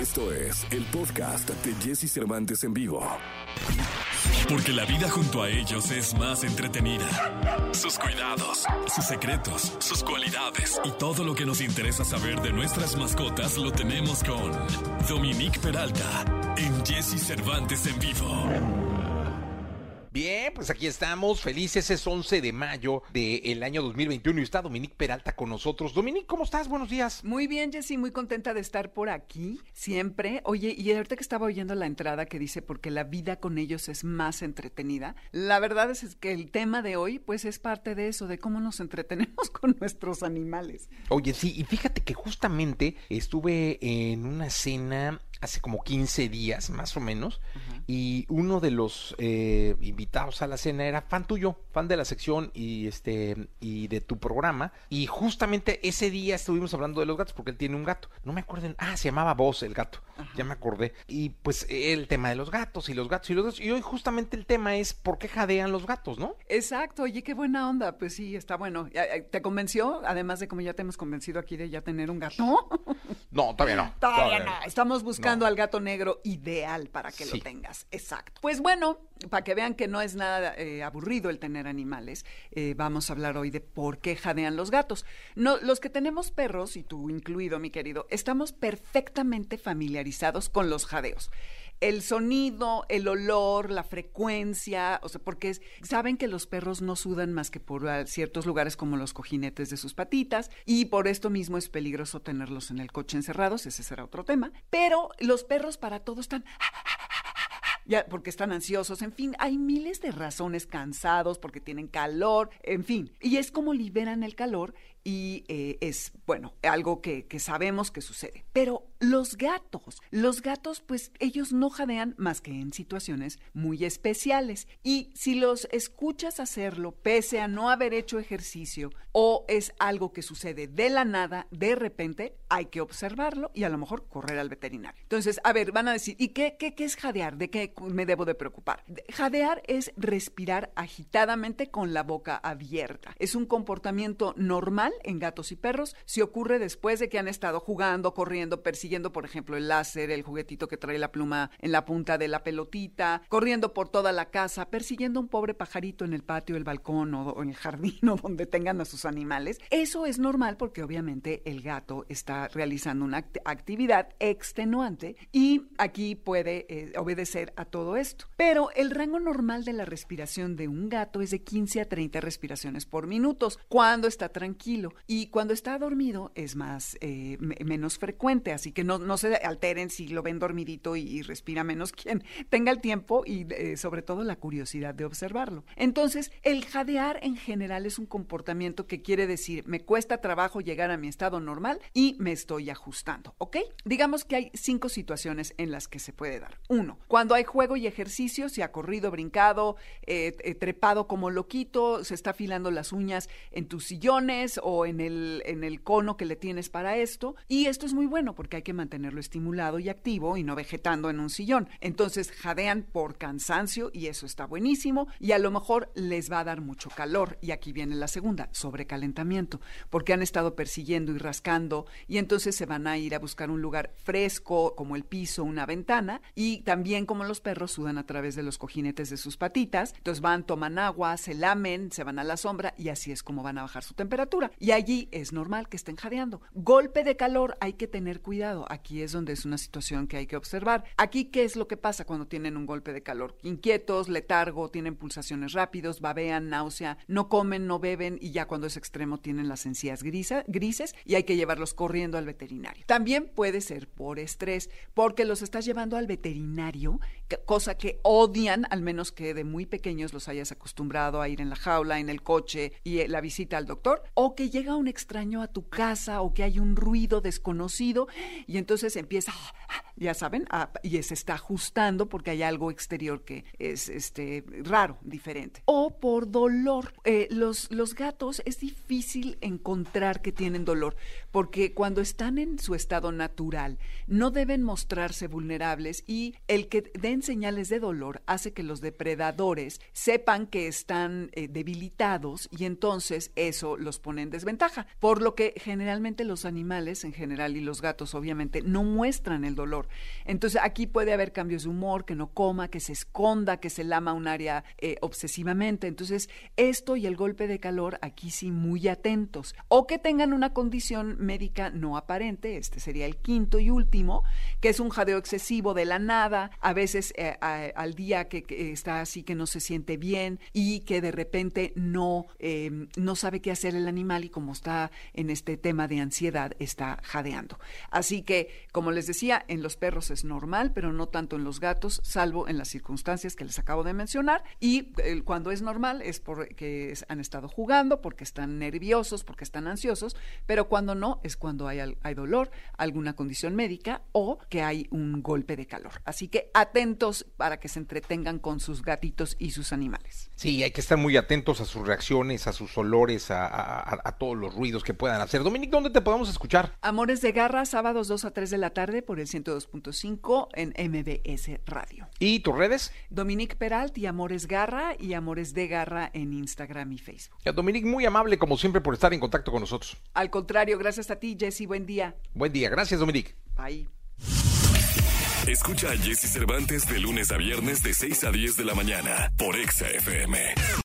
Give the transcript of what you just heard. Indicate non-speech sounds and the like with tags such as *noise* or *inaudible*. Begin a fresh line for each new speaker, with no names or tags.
Esto es el podcast de Jesse Cervantes en vivo.
Porque la vida junto a ellos es más entretenida. Sus cuidados, sus secretos, sus cualidades y todo lo que nos interesa saber de nuestras mascotas lo tenemos con Dominique Peralta en Jesse Cervantes en vivo.
Bien, pues aquí estamos, felices, es 11 de mayo del año 2021 y está Dominique Peralta con nosotros. Dominique, ¿cómo estás? Buenos días.
Muy bien, Jessy, muy contenta de estar por aquí, siempre. Oye, y ahorita que estaba oyendo la entrada que dice, porque la vida con ellos es más entretenida, la verdad es que el tema de hoy, pues es parte de eso, de cómo nos entretenemos *laughs* con nuestros animales.
Oye, sí, y fíjate que justamente estuve en una cena hace como 15 días, más o menos, y uno de los eh, invitados a la cena era fan tuyo, fan de la sección y este y de tu programa, y justamente ese día estuvimos hablando de los gatos porque él tiene un gato. No me acuerdo, ah, se llamaba Vos el gato. Ya me acordé. Y pues el tema de los gatos y los gatos y los gatos. Y hoy justamente el tema es por qué jadean los gatos, ¿no?
Exacto, oye, qué buena onda. Pues sí, está bueno. ¿Te convenció? Además de como ya te hemos convencido aquí de ya tener un gato. *laughs*
No, todavía no.
Todavía, no. Estamos buscando al gato negro ideal para que lo tengas. Exacto. Pues bueno, para que vean que no es nada eh, aburrido el tener animales, eh, vamos a hablar hoy de por qué jadean los gatos. No, los que tenemos perros, y tú incluido, mi querido, estamos perfectamente familiarizados con los jadeos el sonido, el olor, la frecuencia, o sea, porque saben que los perros no sudan más que por ah, ciertos lugares como los cojinetes de sus patitas y por esto mismo es peligroso tenerlos en el coche encerrados, ese será otro tema, pero los perros para todo están ya porque están ansiosos, en fin, hay miles de razones cansados porque tienen calor, en fin, y es como liberan el calor y eh, es, bueno, algo que, que, sabemos que sucede. Pero los gatos, los gatos, pues ellos no jadean más que en situaciones muy especiales. Y si los escuchas hacerlo, pese a no haber hecho ejercicio, o es algo que sucede de la nada, de repente, hay que observarlo y a lo mejor correr al veterinario. Entonces, a ver, van a decir, ¿y qué, qué, qué es jadear? ¿De qué me debo de preocupar? Jadear es respirar agitadamente con la boca abierta. Es un comportamiento normal en gatos y perros si ocurre después de que han estado jugando, corriendo, persiguiendo, por ejemplo, el láser, el juguetito que trae la pluma en la punta de la pelotita, corriendo por toda la casa, persiguiendo un pobre pajarito en el patio, el balcón o, en el jardín *laughs* o donde tengan a sus animales. Eso es normal porque obviamente el gato está realizando una actividad extenuante y aquí puede eh, obedecer a todo esto. Pero el rango normal de la respiración de un gato es de 15 a 30 respiraciones por minutos cuando está tranquilo y cuando está dormido es más eh, menos frecuente, así que no, no se alteren si lo ven dormidito y, respira menos *laughs* quien tenga el tiempo y eh, sobre todo la curiosidad de observarlo. Entonces, el jadear en general es un comportamiento que quiere decir me cuesta trabajo llegar a mi estado normal y me estoy ajustando, ¿ok? Digamos que hay cinco situaciones en las que se puede dar. Uno, cuando hay juego y ejercicio, se ha corrido, brincado, eh, trepado como loquito, se está afilando las uñas en tus sillones o en el, en el cono que le tienes para esto. Y esto es muy bueno porque hay que mantenerlo estimulado y activo y no vegetando en un sillón. Entonces jadean por cansancio y eso está buenísimo. Y a lo mejor les va a dar mucho calor. Y aquí viene la segunda, sobrecalentamiento, porque han estado persiguiendo y rascando y entonces se van a ir a buscar un lugar fresco como el piso, una ventana. Y también como los perros sudan a través de los cojinetes de sus patitas. Entonces van, toman agua, se lamen, se van a la sombra y así es como van a bajar su temperatura. Y allí es normal que estén jadeando. Golpe de calor, hay que tener cuidado. Aquí es donde es una situación que hay que observar. Aquí, ¿qué es lo que pasa cuando tienen un golpe de calor? Inquietos, letargo, tienen pulsaciones rápidos, babean, náusea, no comen, no beben y ya cuando es extremo tienen las encías grises y hay que llevarlos corriendo al veterinario. También puede ser por estrés, porque los estás llevando al veterinario, cosa que odian, al menos que de muy pequeños los hayas acostumbrado a ir en la jaula, en el coche y la visita al doctor, o que llega un extraño a tu casa o que hay un ruido desconocido y entonces empieza, ya saben, y se está ajustando porque hay algo exterior que es este raro, diferente. O por dolor. Eh, los, los gatos es difícil encontrar que tienen dolor porque cuando están en su estado natural no deben mostrarse vulnerables y el que den señales de dolor hace que los depredadores sepan que están eh, debilitados y entonces eso los pone en desventaja. Por lo que generalmente los animales en general y los gatos obviamente no muestran el dolor Entonces aquí puede haber cambios de humor, que no coma, que se esconda, que se lama un área eh, obsesivamente. Entonces esto y el golpe de calor aquí sí muy atentos. O que tengan una condición médica no aparente, este sería el quinto y último, que es un jadeo excesivo de la nada, a veces eh, al día que, está así que no se siente bien y que de repente no, em, no sabe qué hacer el animal y como está en este tema de ansiedad, está jadeando. Así que, como les decía, en los perros es normal, pero no tanto en los gatos, salvo en las circunstancias que les acabo de mencionar. Y eh, cuando es normal es porque han estado jugando, porque están nerviosos, porque están ansiosos, pero cuando no es cuando hay, hay dolor, alguna condición médica o que hay un golpe de calor. Así que atentos para que se entretengan con sus gatitos y sus animales.
Sí, hay que estar muy atentos a sus reacciones, a sus olores, a, todos los ruidos que puedan hacer. Dominique, ¿dónde te podemos escuchar?
Amores de Garra, sábados 2 a 3 de la tarde por el 102.5 en MBS Radio.
¿Y tus redes?
Dominique Peralt y Amores Garra y Amores de Garra en Instagram y Facebook.
Dominique, muy amable como siempre por estar en contacto con nosotros.
Al contrario, gracias a ti, Jesse. Buen día.
Buen día. Gracias, Dominique.
Bye.
Escucha a Jesse Cervantes de lunes a viernes de 6 a 10 de la mañana por Exa FM.